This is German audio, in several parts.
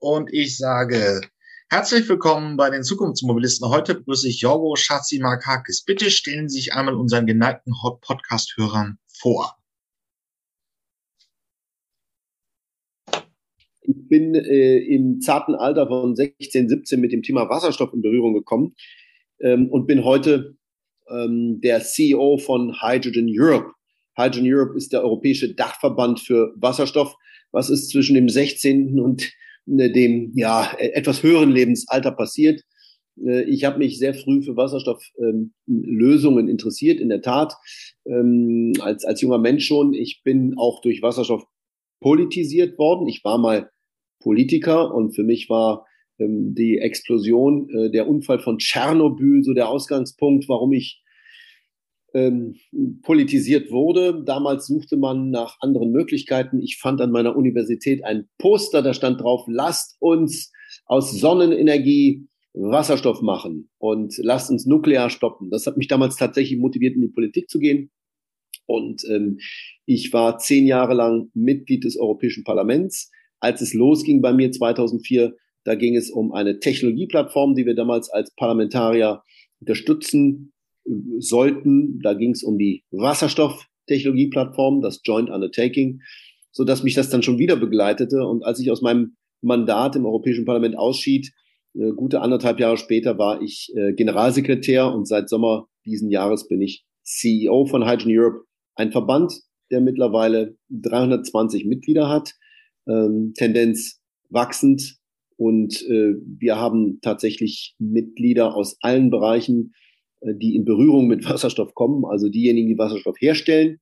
und ich sage herzlich willkommen bei den Zukunftsmobilisten. Heute begrüße ich Jorgo Schatzimarkakis. Bitte stellen Sie sich einmal unseren geneigten Podcast-Hörern vor. Ich bin äh, im zarten Alter von 16, 17 mit dem Thema Wasserstoff in Berührung gekommen ähm, und bin heute ähm, der CEO von Hydrogen Europe. Hydrogen Europe ist der europäische Dachverband für Wasserstoff. Was ist zwischen dem 16. und dem ja, etwas höheren Lebensalter passiert? Äh, ich habe mich sehr früh für Wasserstofflösungen ähm, interessiert, in der Tat, ähm, als, als junger Mensch schon. Ich bin auch durch Wasserstoff politisiert worden. Ich war mal Politiker und für mich war ähm, die Explosion, äh, der Unfall von Tschernobyl so der Ausgangspunkt, warum ich ähm, politisiert wurde. Damals suchte man nach anderen Möglichkeiten. Ich fand an meiner Universität ein Poster, da stand drauf, lasst uns aus Sonnenenergie Wasserstoff machen und lasst uns nuklear stoppen. Das hat mich damals tatsächlich motiviert, in die Politik zu gehen. Und ähm, ich war zehn Jahre lang Mitglied des Europäischen Parlaments. Als es losging bei mir 2004, da ging es um eine Technologieplattform, die wir damals als Parlamentarier unterstützen sollten. Da ging es um die Wasserstofftechnologieplattform, das Joint Undertaking, so dass mich das dann schon wieder begleitete. Und als ich aus meinem Mandat im Europäischen Parlament ausschied, äh, gute anderthalb Jahre später war ich äh, Generalsekretär und seit Sommer diesen Jahres bin ich CEO von Hydrogen Europe, ein Verband, der mittlerweile 320 Mitglieder hat, ähm, Tendenz wachsend. Und äh, wir haben tatsächlich Mitglieder aus allen Bereichen, die in Berührung mit Wasserstoff kommen, also diejenigen, die Wasserstoff herstellen,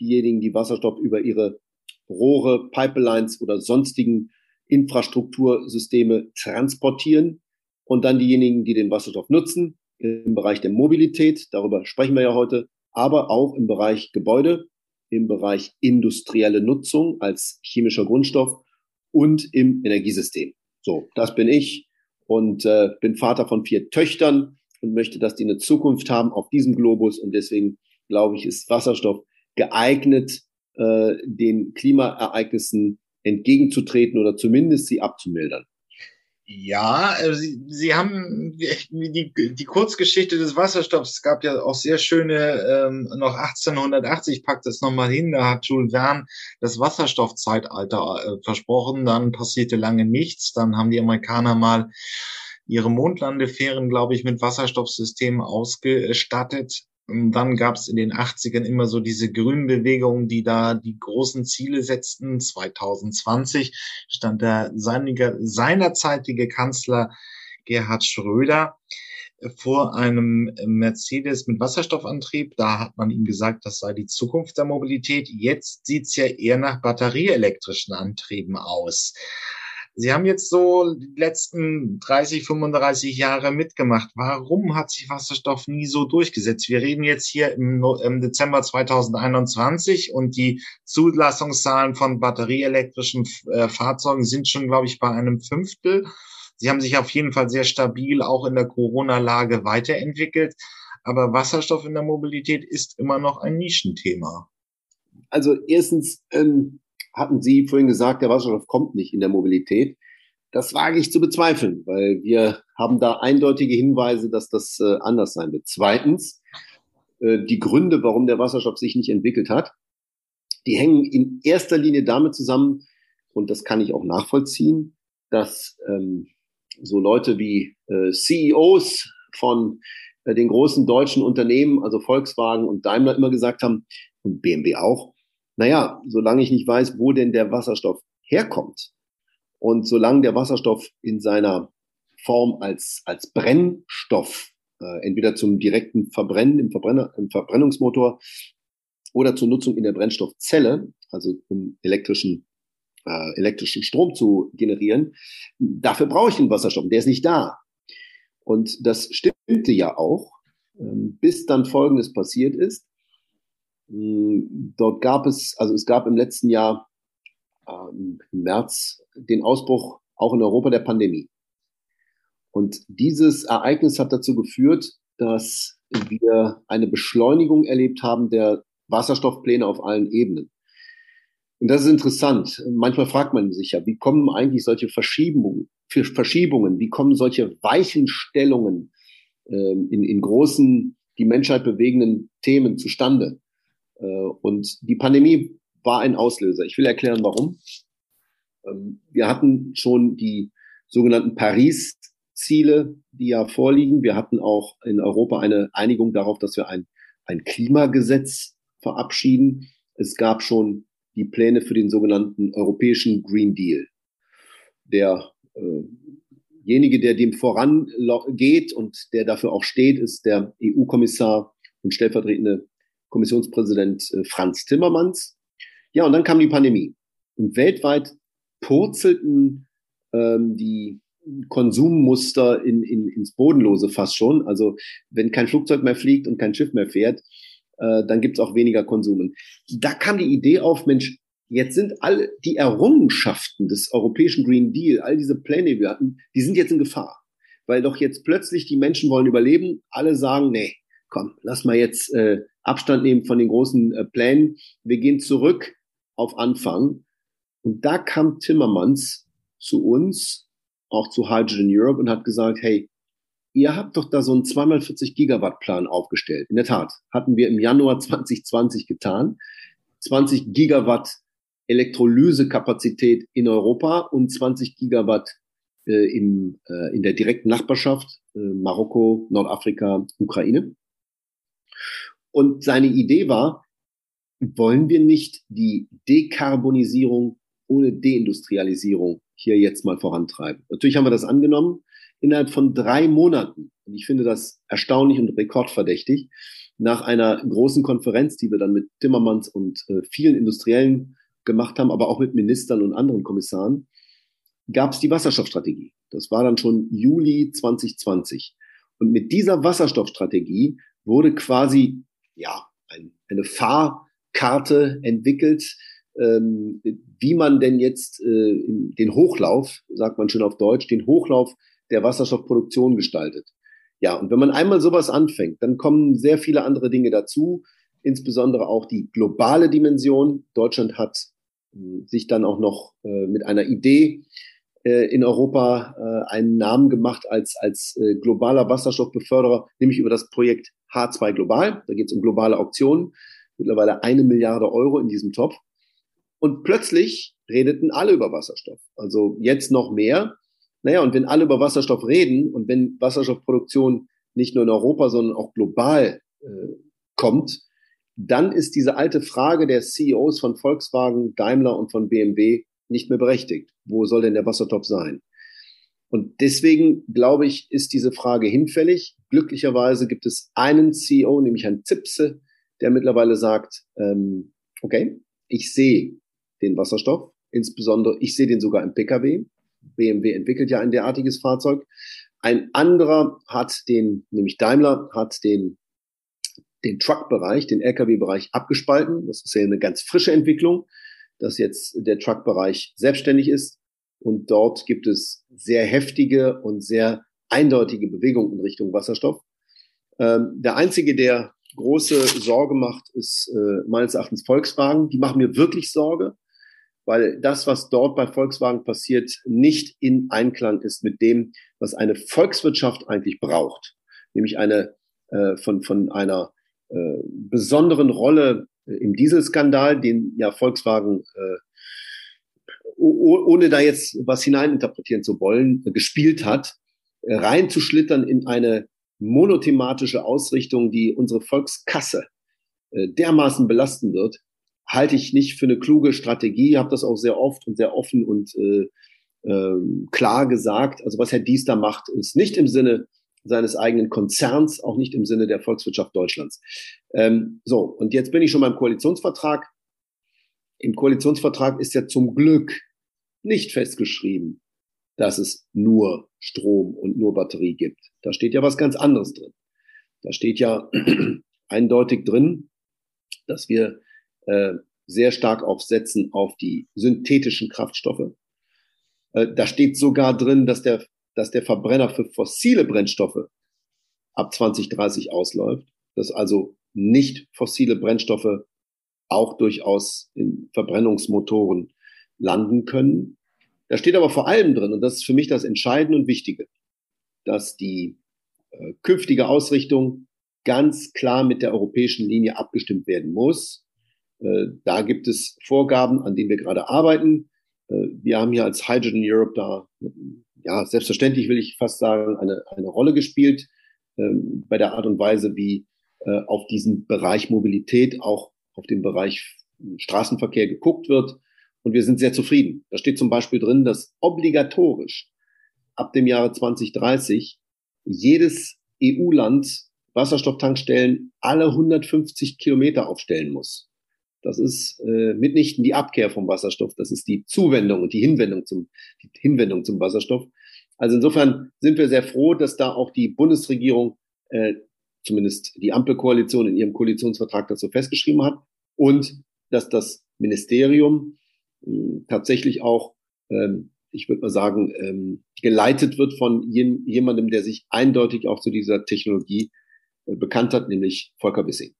diejenigen, die Wasserstoff über ihre Rohre, Pipelines oder sonstigen Infrastruktursysteme transportieren und dann diejenigen, die den Wasserstoff nutzen im Bereich der Mobilität, darüber sprechen wir ja heute, aber auch im Bereich Gebäude, im Bereich industrielle Nutzung als chemischer Grundstoff und im Energiesystem. So, das bin ich und äh, bin Vater von vier Töchtern und möchte, dass die eine Zukunft haben auf diesem Globus. Und deswegen glaube ich, ist Wasserstoff geeignet, äh, den Klimaereignissen entgegenzutreten oder zumindest sie abzumildern. Ja, äh, Sie, Sie haben die, die Kurzgeschichte des Wasserstoffs. Es gab ja auch sehr schöne, ähm, noch 1880 packt es nochmal hin, da hat Jules Verne das Wasserstoffzeitalter äh, versprochen, dann passierte lange nichts, dann haben die Amerikaner mal ihre Mondlandefähren, glaube ich, mit Wasserstoffsystemen ausgestattet. Und dann gab es in den 80ern immer so diese grünen Bewegungen, die da die großen Ziele setzten. 2020 stand der seinerzeitige Kanzler Gerhard Schröder vor einem Mercedes mit Wasserstoffantrieb. Da hat man ihm gesagt, das sei die Zukunft der Mobilität. Jetzt sieht's ja eher nach batterieelektrischen Antrieben aus. Sie haben jetzt so die letzten 30, 35 Jahre mitgemacht. Warum hat sich Wasserstoff nie so durchgesetzt? Wir reden jetzt hier im, im Dezember 2021 und die Zulassungszahlen von batterieelektrischen äh, Fahrzeugen sind schon, glaube ich, bei einem Fünftel. Sie haben sich auf jeden Fall sehr stabil auch in der Corona-Lage weiterentwickelt. Aber Wasserstoff in der Mobilität ist immer noch ein Nischenthema. Also erstens, ähm, hatten Sie vorhin gesagt, der Wasserstoff kommt nicht in der Mobilität. Das wage ich zu bezweifeln, weil wir haben da eindeutige Hinweise, dass das äh, anders sein wird. Zweitens, äh, die Gründe, warum der Wasserstoff sich nicht entwickelt hat, die hängen in erster Linie damit zusammen, und das kann ich auch nachvollziehen, dass ähm, so Leute wie äh, CEOs von äh, den großen deutschen Unternehmen, also Volkswagen und Daimler immer gesagt haben, und BMW auch, naja, solange ich nicht weiß, wo denn der Wasserstoff herkommt und solange der Wasserstoff in seiner Form als, als Brennstoff, äh, entweder zum direkten Verbrennen im, Verbrenner, im Verbrennungsmotor oder zur Nutzung in der Brennstoffzelle, also um elektrischen, äh, elektrischen Strom zu generieren, dafür brauche ich den Wasserstoff. Der ist nicht da. Und das stimmte ja auch, ähm, bis dann Folgendes passiert ist. Hm, dort gab es, also es gab im letzten Jahr ähm, im März den Ausbruch auch in Europa der Pandemie. Und dieses Ereignis hat dazu geführt, dass wir eine Beschleunigung erlebt haben der Wasserstoffpläne auf allen Ebenen. Und das ist interessant. Manchmal fragt man sich ja, wie kommen eigentlich solche Verschiebungen, Verschiebungen, wie kommen solche Weichenstellungen ähm, in, in großen, die Menschheit bewegenden Themen zustande? Äh, und die Pandemie war ein Auslöser. Ich will erklären, warum. Ähm, wir hatten schon die sogenannten Paris-Ziele, die ja vorliegen. Wir hatten auch in Europa eine Einigung darauf, dass wir ein, ein Klimagesetz verabschieden. Es gab schon die Pläne für den sogenannten europäischen Green Deal. Derjenige, äh der dem vorangeht und der dafür auch steht, ist der EU-Kommissar und stellvertretende Kommissionspräsident äh, Franz Timmermans. Ja, und dann kam die Pandemie. Und weltweit purzelten ähm, die Konsummuster in, in, ins Bodenlose fast schon. Also wenn kein Flugzeug mehr fliegt und kein Schiff mehr fährt, äh, dann gibt's auch weniger Konsumen. Da kam die Idee auf, Mensch, jetzt sind alle die Errungenschaften des europäischen Green Deal, all diese Pläne, die wir hatten, die sind jetzt in Gefahr. Weil doch jetzt plötzlich die Menschen wollen überleben, alle sagen, nee, komm, lass mal jetzt äh, Abstand nehmen von den großen äh, Plänen. Wir gehen zurück auf Anfang. Und da kam Timmermans zu uns, auch zu Hydrogen Europe und hat gesagt, hey, ihr habt doch da so einen 2x40 Gigawatt Plan aufgestellt. In der Tat, hatten wir im Januar 2020 getan. 20 Gigawatt Elektrolysekapazität in Europa und 20 Gigawatt äh, im, äh, in der direkten Nachbarschaft, äh, Marokko, Nordafrika, Ukraine. Und seine Idee war, wollen wir nicht die Dekarbonisierung ohne Deindustrialisierung hier jetzt mal vorantreiben? Natürlich haben wir das angenommen innerhalb von drei Monaten. Und ich finde das erstaunlich und rekordverdächtig. Nach einer großen Konferenz, die wir dann mit Timmermans und äh, vielen Industriellen gemacht haben, aber auch mit Ministern und anderen Kommissaren, gab es die Wasserstoffstrategie. Das war dann schon Juli 2020. Und mit dieser Wasserstoffstrategie wurde quasi ja ein, eine Fahrkarte entwickelt, ähm, wie man denn jetzt äh, den Hochlauf, sagt man schon auf Deutsch, den Hochlauf der Wasserstoffproduktion gestaltet. Ja, und wenn man einmal sowas anfängt, dann kommen sehr viele andere Dinge dazu, insbesondere auch die globale Dimension. Deutschland hat äh, sich dann auch noch äh, mit einer Idee in Europa äh, einen Namen gemacht als, als äh, globaler Wasserstoffbeförderer, nämlich über das Projekt H2 Global. Da geht es um globale Auktionen. Mittlerweile eine Milliarde Euro in diesem Topf. Und plötzlich redeten alle über Wasserstoff. Also jetzt noch mehr. Naja, und wenn alle über Wasserstoff reden und wenn Wasserstoffproduktion nicht nur in Europa, sondern auch global äh, kommt, dann ist diese alte Frage der CEOs von Volkswagen, Daimler und von BMW nicht mehr berechtigt. Wo soll denn der Wassertopf sein? Und deswegen glaube ich, ist diese Frage hinfällig. Glücklicherweise gibt es einen CEO, nämlich Herrn Zipse, der mittlerweile sagt, ähm, okay, ich sehe den Wasserstoff, insbesondere ich sehe den sogar im Pkw. BMW entwickelt ja ein derartiges Fahrzeug. Ein anderer hat den, nämlich Daimler, hat den, den Truck-Bereich, den Lkw-Bereich abgespalten. Das ist ja eine ganz frische Entwicklung, dass jetzt der Truck-Bereich selbstständig ist. Und dort gibt es sehr heftige und sehr eindeutige Bewegungen in Richtung Wasserstoff. Ähm, der einzige, der große Sorge macht, ist äh, meines Erachtens Volkswagen. Die machen mir wirklich Sorge weil das, was dort bei Volkswagen passiert, nicht in Einklang ist mit dem, was eine Volkswirtschaft eigentlich braucht, nämlich eine äh, von, von einer äh, besonderen Rolle im Dieselskandal, den ja Volkswagen äh, ohne da jetzt was hineininterpretieren zu wollen, äh, gespielt hat, äh, reinzuschlittern in eine monothematische Ausrichtung, die unsere Volkskasse äh, dermaßen belasten wird, halte ich nicht für eine kluge Strategie, habe das auch sehr oft und sehr offen und äh, äh, klar gesagt. Also was Herr Dies da macht, ist nicht im Sinne seines eigenen Konzerns, auch nicht im Sinne der Volkswirtschaft Deutschlands. Ähm, so, und jetzt bin ich schon beim Koalitionsvertrag. Im Koalitionsvertrag ist ja zum Glück nicht festgeschrieben, dass es nur Strom und nur Batterie gibt. Da steht ja was ganz anderes drin. Da steht ja eindeutig drin, dass wir äh, sehr stark aufsetzen auf die synthetischen Kraftstoffe. Äh, da steht sogar drin, dass der, dass der Verbrenner für fossile Brennstoffe ab 2030 ausläuft, dass also nicht fossile Brennstoffe auch durchaus in Verbrennungsmotoren landen können. Da steht aber vor allem drin, und das ist für mich das Entscheidende und Wichtige, dass die äh, künftige Ausrichtung ganz klar mit der europäischen Linie abgestimmt werden muss. Äh, da gibt es Vorgaben, an denen wir gerade arbeiten. Äh, wir haben hier als Hydrogen Europe da, ja, selbstverständlich will ich fast sagen, eine, eine Rolle gespielt ähm, bei der Art und Weise, wie äh, auf diesen Bereich Mobilität, auch auf den Bereich Straßenverkehr geguckt wird. Und wir sind sehr zufrieden. Da steht zum Beispiel drin, dass obligatorisch ab dem Jahre 2030 jedes EU-Land Wasserstofftankstellen alle 150 Kilometer aufstellen muss. Das ist äh, mitnichten die Abkehr vom Wasserstoff, das ist die Zuwendung und die Hinwendung zum, die Hinwendung zum Wasserstoff. Also insofern sind wir sehr froh, dass da auch die Bundesregierung, äh, zumindest die Ampelkoalition in ihrem Koalitionsvertrag dazu festgeschrieben hat und dass das Ministerium äh, tatsächlich auch ähm, ich würde mal sagen, ähm, geleitet wird von jem, jemandem, der sich eindeutig auch zu dieser Technologie äh, bekannt hat, nämlich Volker Wissing.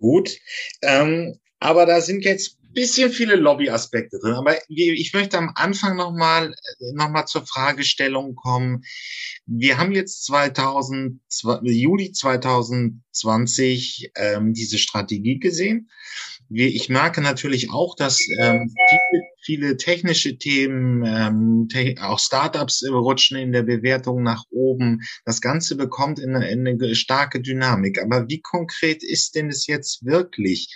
Gut, ähm, aber da sind jetzt bisschen viele Lobbyaspekte drin. Aber ich möchte am Anfang nochmal noch mal zur Fragestellung kommen. Wir haben jetzt 2000, Juli 2020 ähm, diese Strategie gesehen ich merke natürlich auch, dass ähm, viele, viele technische Themen, ähm, te auch Startups rutschen in der Bewertung nach oben. Das Ganze bekommt in in eine starke Dynamik. Aber wie konkret ist denn es jetzt wirklich?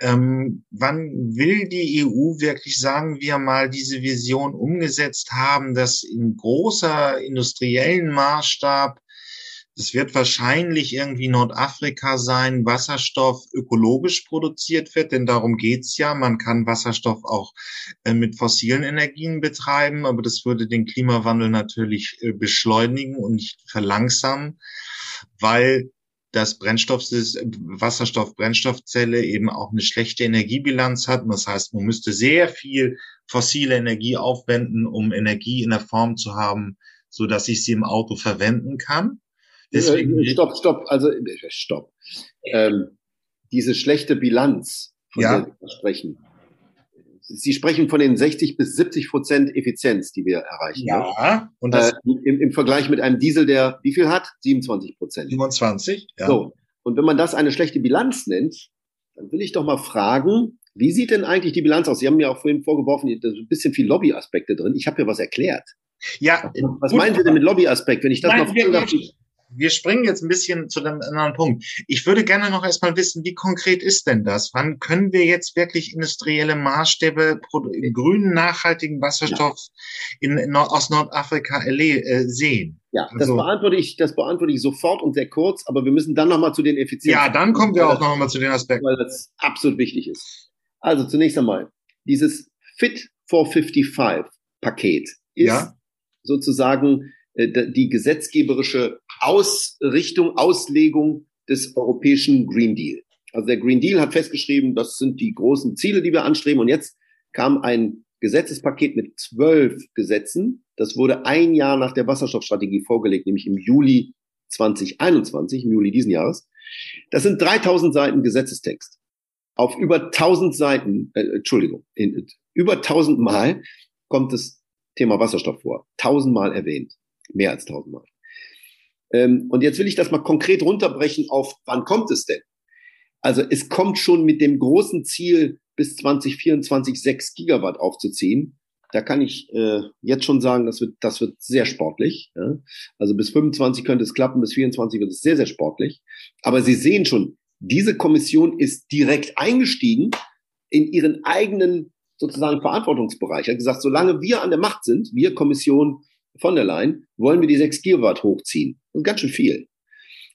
Ähm, wann will die EU wirklich, sagen wir mal, diese Vision umgesetzt haben, dass in großer industriellen Maßstab es wird wahrscheinlich irgendwie Nordafrika sein, Wasserstoff ökologisch produziert wird, denn darum geht's ja. Man kann Wasserstoff auch äh, mit fossilen Energien betreiben, aber das würde den Klimawandel natürlich äh, beschleunigen und nicht verlangsamen, weil das Brennstoff, Wasserstoff-Brennstoffzelle eben auch eine schlechte Energiebilanz hat. Das heißt, man müsste sehr viel fossile Energie aufwenden, um Energie in der Form zu haben, so dass ich sie im Auto verwenden kann. Deswegen äh, stopp, stopp, also äh, stopp. Ähm, diese schlechte Bilanz, von ja. der Sie sprechen. Sie sprechen von den 60 bis 70 Prozent Effizienz, die wir erreichen. Ja. Ne? Und das äh, im, im, Vergleich mit einem Diesel, der wie viel hat? 27 Prozent. 27, ja. So. Und wenn man das eine schlechte Bilanz nennt, dann will ich doch mal fragen, wie sieht denn eigentlich die Bilanz aus? Sie haben mir auch vorhin vorgeworfen, da sind ein bisschen viel Lobbyaspekte drin. Ich habe ja was erklärt. Ja. Was gut. meinen Sie denn mit Lobbyaspekt, wenn ich das Nein, mal darf? Wir springen jetzt ein bisschen zu dem anderen Punkt. Ich würde gerne noch erstmal wissen, wie konkret ist denn das? Wann können wir jetzt wirklich industrielle Maßstäbe grünen, nachhaltigen Wasserstoff ja. in, in, aus Nordafrika äh, sehen? Ja, das also, beantworte ich, das beantworte ich sofort und sehr kurz, aber wir müssen dann nochmal zu den Effizienzen. Ja, dann kommen wir auch nochmal zu den Aspekten. Weil das absolut wichtig ist. Also zunächst einmal, dieses Fit for 55 Paket ist ja. sozusagen die gesetzgeberische Ausrichtung, Auslegung des europäischen Green Deal. Also der Green Deal hat festgeschrieben, das sind die großen Ziele, die wir anstreben. Und jetzt kam ein Gesetzespaket mit zwölf Gesetzen. Das wurde ein Jahr nach der Wasserstoffstrategie vorgelegt, nämlich im Juli 2021, im Juli diesen Jahres. Das sind 3000 Seiten Gesetzestext. Auf über 1000 Seiten, äh, Entschuldigung, in, über 1000 Mal kommt das Thema Wasserstoff vor. 1000 Mal erwähnt. Mehr als tausendmal. Ähm, und jetzt will ich das mal konkret runterbrechen auf, wann kommt es denn? Also es kommt schon mit dem großen Ziel, bis 2024 6 Gigawatt aufzuziehen. Da kann ich äh, jetzt schon sagen, das wird, das wird sehr sportlich. Ja? Also bis 25 könnte es klappen, bis 24 wird es sehr, sehr sportlich. Aber Sie sehen schon, diese Kommission ist direkt eingestiegen in ihren eigenen sozusagen Verantwortungsbereich. Er hat gesagt, solange wir an der Macht sind, wir Kommission, von der Leyen, wollen wir die 6 Gigawatt hochziehen. Das ganz schön viel.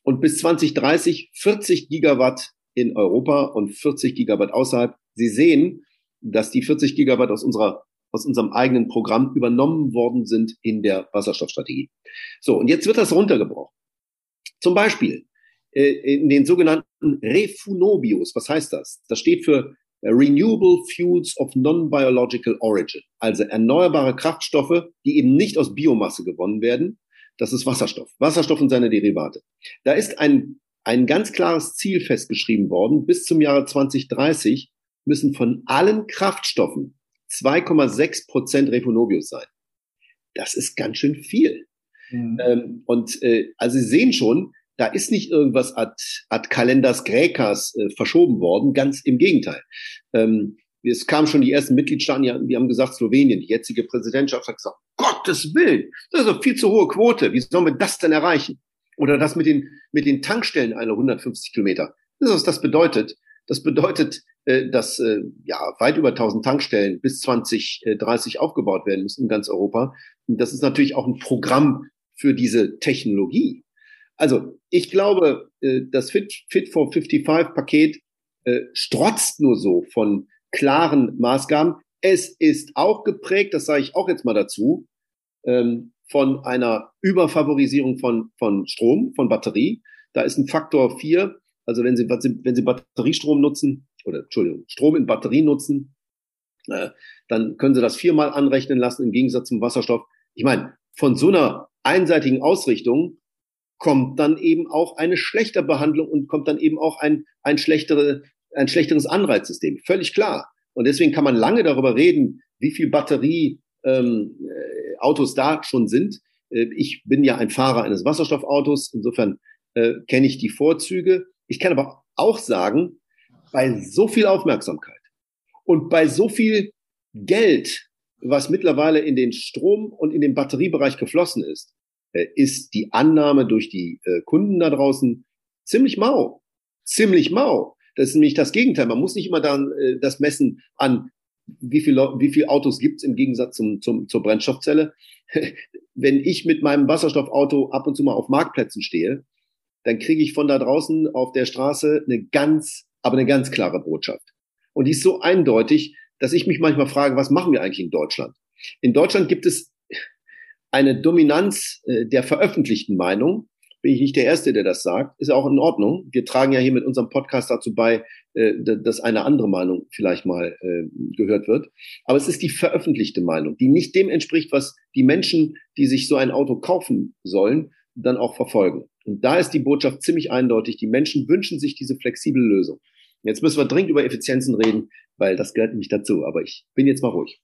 Und bis 2030 40 Gigawatt in Europa und 40 Gigawatt außerhalb. Sie sehen, dass die 40 Gigawatt aus unserer aus unserem eigenen Programm übernommen worden sind in der Wasserstoffstrategie. So, und jetzt wird das runtergebrochen. Zum Beispiel äh, in den sogenannten Refunobios. Was heißt das? Das steht für Renewable Fuels of Non-Biological Origin, also erneuerbare Kraftstoffe, die eben nicht aus Biomasse gewonnen werden. Das ist Wasserstoff. Wasserstoff und seine Derivate. Da ist ein, ein ganz klares Ziel festgeschrieben worden. Bis zum Jahre 2030 müssen von allen Kraftstoffen 2,6 Prozent Refonobius sein. Das ist ganz schön viel. Mhm. Ähm, und äh, also Sie sehen schon, da ist nicht irgendwas ad, ad Kalenders Graecas äh, verschoben worden, ganz im Gegenteil. Ähm, es kamen schon die ersten Mitgliedstaaten, die, die haben gesagt, Slowenien, die jetzige Präsidentschaft hat gesagt, Gottes Willen, das ist eine viel zu hohe Quote, wie sollen wir das denn erreichen? Oder das mit den, mit den Tankstellen einer 150 Kilometer. Das ist, was das bedeutet. Das bedeutet, äh, dass äh, ja weit über 1000 Tankstellen bis 2030 aufgebaut werden müssen in ganz Europa. Und das ist natürlich auch ein Programm für diese Technologie. Also ich glaube, äh, das Fit, Fit for 55 Paket strotzt nur so von klaren Maßgaben. Es ist auch geprägt, das sage ich auch jetzt mal dazu, ähm, von einer Überfavorisierung von, von Strom, von Batterie. Da ist ein Faktor vier. Also wenn Sie, wenn Sie Batteriestrom nutzen, oder Entschuldigung, Strom in Batterie nutzen, äh, dann können Sie das viermal anrechnen lassen im Gegensatz zum Wasserstoff. Ich meine, von so einer einseitigen Ausrichtung kommt dann eben auch eine schlechte Behandlung und kommt dann eben auch ein, ein, schlechtere, ein schlechteres Anreizsystem. Völlig klar. Und deswegen kann man lange darüber reden, wie viel Batterie ähm, äh, Autos da schon sind. Äh, ich bin ja ein Fahrer eines Wasserstoffautos, insofern äh, kenne ich die Vorzüge. Ich kann aber auch sagen, bei so viel Aufmerksamkeit und bei so viel Geld, was mittlerweile in den Strom- und in den Batteriebereich geflossen ist, ist die Annahme durch die äh, Kunden da draußen ziemlich mau. Ziemlich mau. Das ist nämlich das Gegenteil. Man muss nicht immer dann äh, das messen an, wie viele wie viel Autos gibt's im Gegensatz zum, zum, zur Brennstoffzelle. Wenn ich mit meinem Wasserstoffauto ab und zu mal auf Marktplätzen stehe, dann kriege ich von da draußen auf der Straße eine ganz, aber eine ganz klare Botschaft. Und die ist so eindeutig, dass ich mich manchmal frage, was machen wir eigentlich in Deutschland? In Deutschland gibt es eine Dominanz äh, der veröffentlichten Meinung. Bin ich nicht der Erste, der das sagt. Ist auch in Ordnung. Wir tragen ja hier mit unserem Podcast dazu bei, äh, dass eine andere Meinung vielleicht mal äh, gehört wird. Aber es ist die veröffentlichte Meinung, die nicht dem entspricht, was die Menschen, die sich so ein Auto kaufen sollen, dann auch verfolgen. Und da ist die Botschaft ziemlich eindeutig. Die Menschen wünschen sich diese flexible Lösung. Jetzt müssen wir dringend über Effizienzen reden, weil das gehört nicht dazu. Aber ich bin jetzt mal ruhig.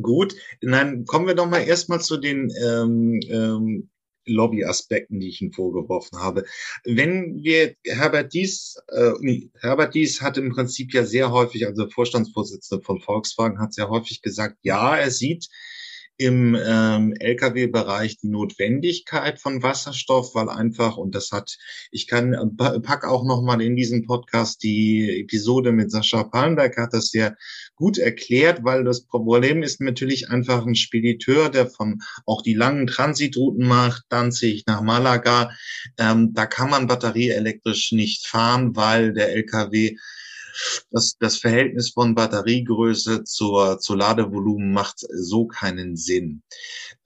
Gut, dann kommen wir doch mal erstmal zu den ähm, ähm, Lobbyaspekten, die ich Ihnen vorgeworfen habe. Wenn wir Herbert Dies, äh, nee, Herbert Dies hat im Prinzip ja sehr häufig, also Vorstandsvorsitzender von Volkswagen, hat sehr häufig gesagt, ja, er sieht im ähm, Lkw-Bereich die Notwendigkeit von Wasserstoff, weil einfach, und das hat, ich kann, äh, pack auch nochmal in diesen Podcast die Episode mit Sascha Palmberg, hat das sehr gut erklärt, weil das Problem ist natürlich einfach ein Spediteur, der von auch die langen Transitrouten macht, Danzig nach Malaga, ähm, da kann man batterieelektrisch nicht fahren, weil der Lkw das, das Verhältnis von Batteriegröße zur, zur Ladevolumen macht so keinen Sinn.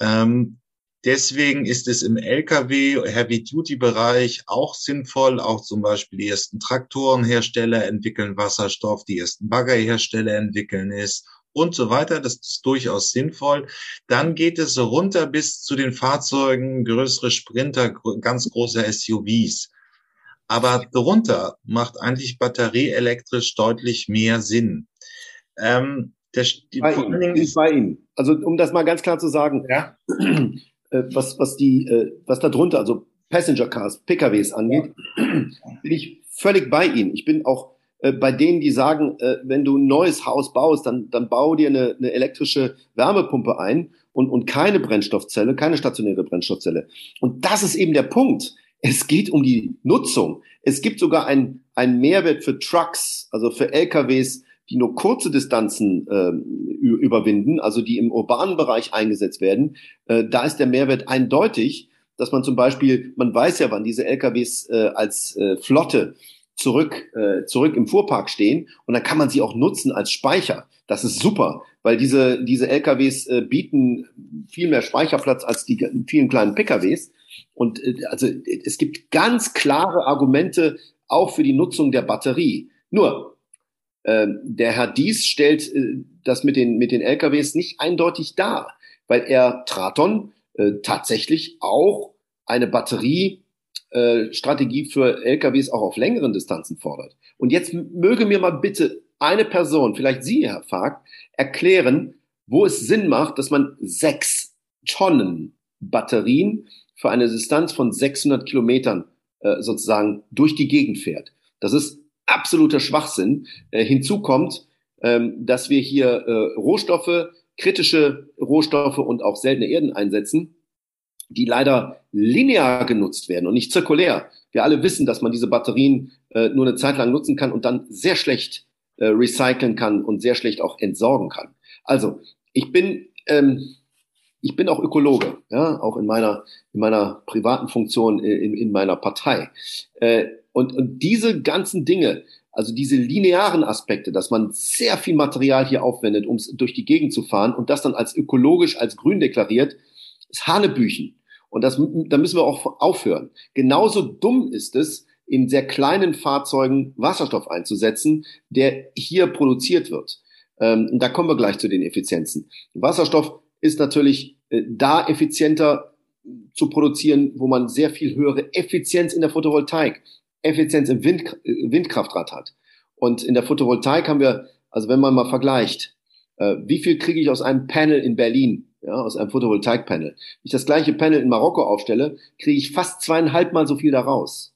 Ähm, Deswegen ist es im Lkw, Heavy-Duty-Bereich auch sinnvoll. Auch zum Beispiel die ersten Traktorenhersteller entwickeln Wasserstoff, die ersten Baggerhersteller entwickeln es und so weiter. Das ist durchaus sinnvoll. Dann geht es runter bis zu den Fahrzeugen, größere Sprinter, ganz große SUVs. Aber darunter macht eigentlich batterieelektrisch deutlich mehr Sinn. Ähm, der, bei Ihnen, ist bei Ihnen. Also um das mal ganz klar zu sagen, ja. äh, was, was, die, äh, was da drunter, also Passenger Cars, PKWs angeht, bin ich völlig bei Ihnen. Ich bin auch äh, bei denen, die sagen, äh, wenn du ein neues Haus baust, dann, dann bau dir eine, eine elektrische Wärmepumpe ein und, und keine Brennstoffzelle, keine stationäre Brennstoffzelle. Und das ist eben der Punkt. Es geht um die Nutzung. Es gibt sogar einen Mehrwert für Trucks, also für LKWs, die nur kurze Distanzen äh, überwinden, also die im urbanen Bereich eingesetzt werden. Äh, da ist der Mehrwert eindeutig, dass man zum Beispiel, man weiß ja, wann diese LKWs äh, als äh, Flotte zurück, äh, zurück im Fuhrpark stehen und dann kann man sie auch nutzen als Speicher. Das ist super, weil diese, diese LKWs äh, bieten viel mehr Speicherplatz als die vielen kleinen PKWs. Und äh, also es gibt ganz klare Argumente auch für die Nutzung der Batterie. Nur, äh, der Herr Dies stellt äh, das mit den, mit den LKWs nicht eindeutig dar, weil er Traton äh, tatsächlich auch eine Batterie äh, für LKWs auch auf längeren Distanzen fordert. Und jetzt möge mir mal bitte eine Person, vielleicht Sie, Herr Fag, erklären, wo es Sinn macht, dass man sechs Tonnen Batterien für eine Distanz von 600 Kilometern äh, sozusagen durch die Gegend fährt. Das ist absoluter Schwachsinn. Äh, hinzu kommt, ähm, dass wir hier äh, Rohstoffe, kritische Rohstoffe und auch seltene Erden einsetzen, die leider linear genutzt werden und nicht zirkulär. Wir alle wissen, dass man diese Batterien äh, nur eine Zeit lang nutzen kann und dann sehr schlecht äh, recyceln kann und sehr schlecht auch entsorgen kann. Also, ich bin, ähm, ich bin auch Ökologe, ja, auch in meiner, in meiner privaten Funktion äh, in, in meiner Partei. Äh, und, und diese ganzen Dinge, also diese linearen Aspekte, dass man sehr viel Material hier aufwendet, um durch die Gegend zu fahren und das dann als ökologisch, als grün deklariert, ist Hanebüchen. Und das, da müssen wir auch aufhören. Genauso dumm ist es, in sehr kleinen Fahrzeugen Wasserstoff einzusetzen, der hier produziert wird. Ähm, da kommen wir gleich zu den Effizienzen. Wasserstoff ist natürlich äh, da effizienter zu produzieren, wo man sehr viel höhere Effizienz in der Photovoltaik, Effizienz im Wind, äh, Windkraftrad hat. Und in der Photovoltaik haben wir, also wenn man mal vergleicht, äh, wie viel kriege ich aus einem Panel in Berlin, ja, aus einem Photovoltaik-Panel? Wenn ich das gleiche Panel in Marokko aufstelle, kriege ich fast zweieinhalb Mal so viel daraus.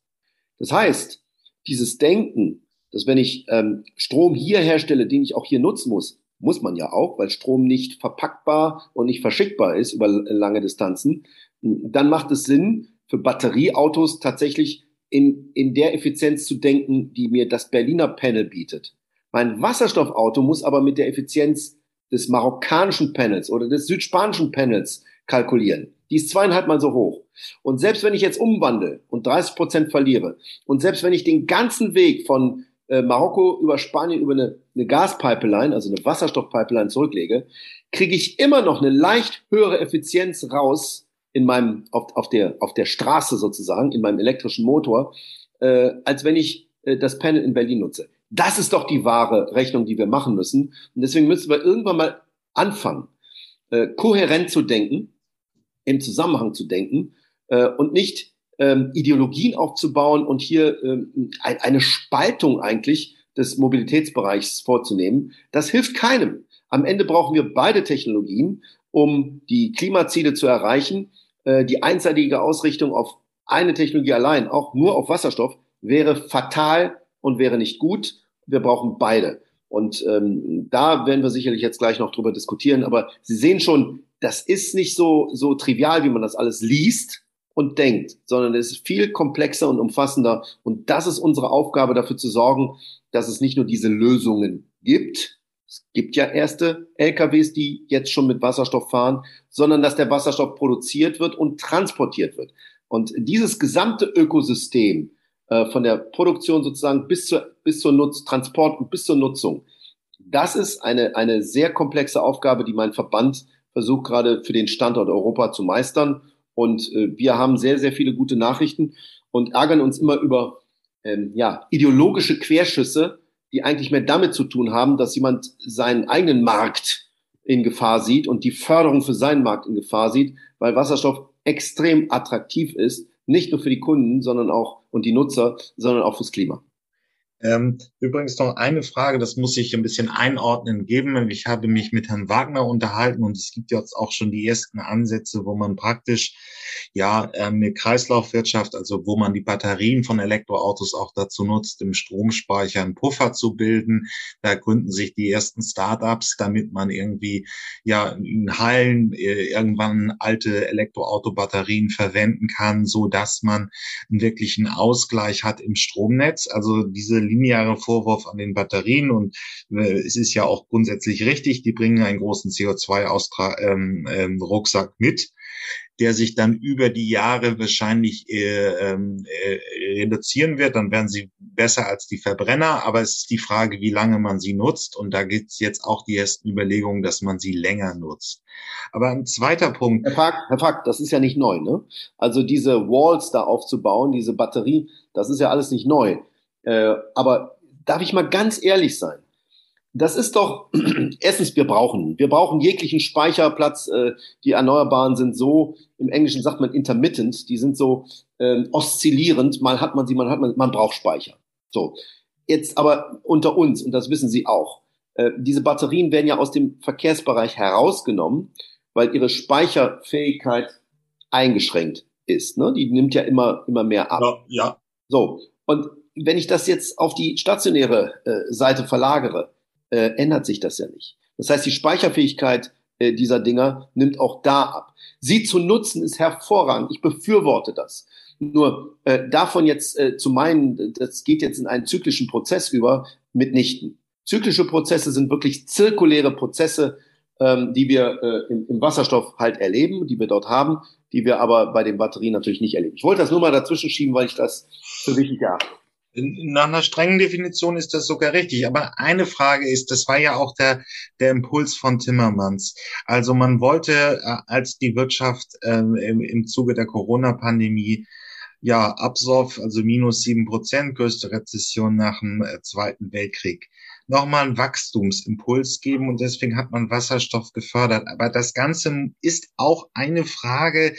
Das heißt, dieses Denken, dass wenn ich ähm, Strom hier herstelle, den ich auch hier nutzen muss, muss man ja auch, weil Strom nicht verpackbar und nicht verschickbar ist über lange Distanzen, dann macht es Sinn, für Batterieautos tatsächlich in, in der Effizienz zu denken, die mir das Berliner Panel bietet. Mein Wasserstoffauto muss aber mit der Effizienz des marokkanischen Panels oder des südspanischen Panels kalkulieren. Die ist zweieinhalb Mal so hoch. Und selbst wenn ich jetzt umwandle und 30 Prozent verliere und selbst wenn ich den ganzen Weg von äh, Marokko über Spanien über eine, eine Gaspipeline, also eine Wasserstoffpipeline zurücklege, kriege ich immer noch eine leicht höhere Effizienz raus in meinem auf, auf der auf der Straße sozusagen in meinem elektrischen Motor, äh, als wenn ich äh, das Panel in Berlin nutze. Das ist doch die wahre Rechnung, die wir machen müssen. Und deswegen müssen wir irgendwann mal anfangen, äh, kohärent zu denken, im Zusammenhang zu denken äh, und nicht ähm, Ideologien aufzubauen und hier ähm, eine Spaltung eigentlich des Mobilitätsbereichs vorzunehmen. Das hilft keinem. Am Ende brauchen wir beide Technologien, um die Klimaziele zu erreichen. Äh, die einseitige Ausrichtung auf eine Technologie allein, auch nur auf Wasserstoff, wäre fatal und wäre nicht gut. Wir brauchen beide. Und ähm, da werden wir sicherlich jetzt gleich noch drüber diskutieren. Aber Sie sehen schon, das ist nicht so, so trivial, wie man das alles liest und denkt, sondern es ist viel komplexer und umfassender. Und das ist unsere Aufgabe, dafür zu sorgen, dass es nicht nur diese Lösungen gibt. Es gibt ja erste LKWs, die jetzt schon mit Wasserstoff fahren, sondern dass der Wasserstoff produziert wird und transportiert wird. Und dieses gesamte Ökosystem äh, von der Produktion sozusagen bis zur, bis zur Nutz, Transport und bis zur Nutzung, das ist eine, eine sehr komplexe Aufgabe, die mein Verband versucht gerade für den Standort Europa zu meistern. Und äh, wir haben sehr, sehr viele gute Nachrichten und ärgern uns immer über ähm, ja, ideologische Querschüsse, die eigentlich mehr damit zu tun haben, dass jemand seinen eigenen Markt in Gefahr sieht und die Förderung für seinen Markt in Gefahr sieht, weil Wasserstoff extrem attraktiv ist, nicht nur für die Kunden, sondern auch und die Nutzer, sondern auch fürs Klima. Ähm, übrigens noch eine Frage, das muss ich ein bisschen einordnen geben. Ich habe mich mit Herrn Wagner unterhalten und es gibt jetzt auch schon die ersten Ansätze, wo man praktisch ja ähm, eine Kreislaufwirtschaft, also wo man die Batterien von Elektroautos auch dazu nutzt, im Stromspeicher einen Puffer zu bilden. Da gründen sich die ersten Startups, damit man irgendwie ja in Hallen äh, irgendwann alte Elektroautobatterien verwenden kann, so dass man einen wirklichen Ausgleich hat im Stromnetz. Also diese lineare Vorwurf an den Batterien und äh, es ist ja auch grundsätzlich richtig, die bringen einen großen CO2-Rucksack ähm, ähm, mit der sich dann über die Jahre wahrscheinlich äh, ähm, äh, reduzieren wird. Dann werden sie besser als die Verbrenner. Aber es ist die Frage, wie lange man sie nutzt. Und da gibt es jetzt auch die ersten Überlegungen, dass man sie länger nutzt. Aber ein zweiter Punkt. Herr Fack, Herr Fack, das ist ja nicht neu. Ne? Also diese Walls da aufzubauen, diese Batterie, das ist ja alles nicht neu. Äh, aber darf ich mal ganz ehrlich sein? Das ist doch, erstens, wir brauchen, wir brauchen jeglichen Speicherplatz. Äh, die Erneuerbaren sind so, im Englischen sagt man intermittent, die sind so ähm, oszillierend. Mal hat man sie, man hat man, man braucht Speicher. So. Jetzt aber unter uns, und das wissen Sie auch, äh, diese Batterien werden ja aus dem Verkehrsbereich herausgenommen, weil ihre Speicherfähigkeit eingeschränkt ist. Ne? Die nimmt ja immer, immer mehr ab. Ja, ja. So. Und wenn ich das jetzt auf die stationäre äh, Seite verlagere, äh, ändert sich das ja nicht. Das heißt, die Speicherfähigkeit äh, dieser Dinger nimmt auch da ab. Sie zu nutzen ist hervorragend. Ich befürworte das. Nur äh, davon jetzt äh, zu meinen, das geht jetzt in einen zyklischen Prozess über, mitnichten. Zyklische Prozesse sind wirklich zirkuläre Prozesse, ähm, die wir äh, im, im Wasserstoff halt erleben, die wir dort haben, die wir aber bei den Batterien natürlich nicht erleben. Ich wollte das nur mal dazwischen schieben, weil ich das für wichtig erachte. Nach einer strengen Definition ist das sogar richtig. Aber eine Frage ist, das war ja auch der, der Impuls von Timmermans. Also man wollte, äh, als die Wirtschaft ähm, im, im Zuge der Corona-Pandemie ja, Absorb, also minus sieben Prozent, größte Rezession nach dem äh, Zweiten Weltkrieg nochmal einen Wachstumsimpuls geben und deswegen hat man Wasserstoff gefördert. Aber das Ganze ist auch eine Frage,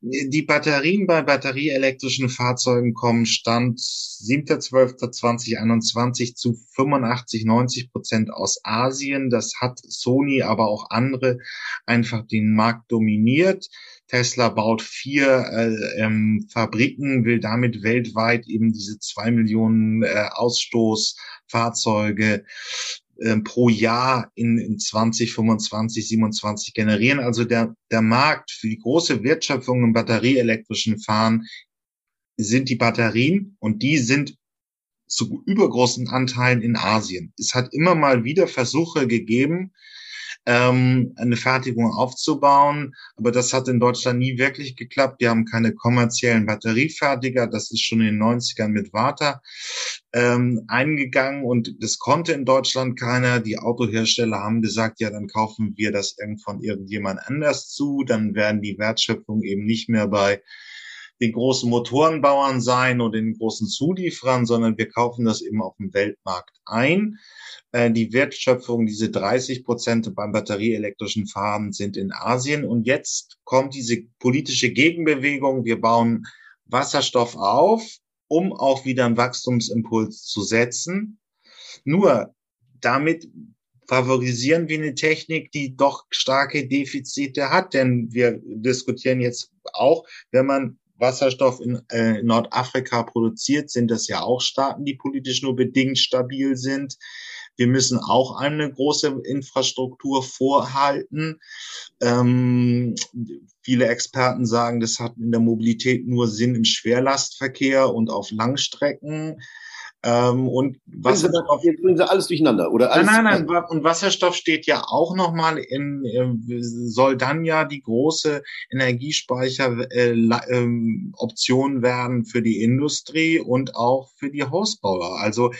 die Batterien bei batterieelektrischen Fahrzeugen kommen Stand 7.12.2021 zu 85, 90 Prozent aus Asien. Das hat Sony, aber auch andere einfach den Markt dominiert. Tesla baut vier äh, ähm, Fabriken, will damit weltweit eben diese zwei Millionen äh, Ausstoßfahrzeuge äh, pro Jahr in, in 2025, 27 generieren. Also der, der Markt für die große Wertschöpfung im batterieelektrischen Fahren sind die Batterien und die sind zu übergroßen Anteilen in Asien. Es hat immer mal wieder Versuche gegeben, ähm, eine Fertigung aufzubauen. Aber das hat in Deutschland nie wirklich geklappt. Wir haben keine kommerziellen Batteriefertiger. Das ist schon in den 90ern mit Warta ähm, eingegangen und das konnte in Deutschland keiner. Die Autohersteller haben gesagt, ja, dann kaufen wir das von irgendjemand anders zu. Dann werden die Wertschöpfung eben nicht mehr bei den großen Motorenbauern sein oder den großen Zulieferern, sondern wir kaufen das eben auf dem Weltmarkt ein. Äh, die Wertschöpfung, diese 30 Prozent beim batterieelektrischen Fahren sind in Asien. Und jetzt kommt diese politische Gegenbewegung. Wir bauen Wasserstoff auf, um auch wieder einen Wachstumsimpuls zu setzen. Nur damit favorisieren wir eine Technik, die doch starke Defizite hat. Denn wir diskutieren jetzt auch, wenn man Wasserstoff in äh, Nordafrika produziert, sind das ja auch Staaten, die politisch nur bedingt stabil sind. Wir müssen auch eine große Infrastruktur vorhalten. Ähm, viele Experten sagen, das hat in der Mobilität nur Sinn im Schwerlastverkehr und auf Langstrecken. Ähm, und Wasserstoff. Jetzt bringen Sie alles durcheinander, oder? Alles nein, nein, nein. Und Wasserstoff steht ja auch nochmal in, äh, soll dann ja die große Energiespeicher-Option äh, äh, werden für die Industrie und auch für die Hausbauer. Also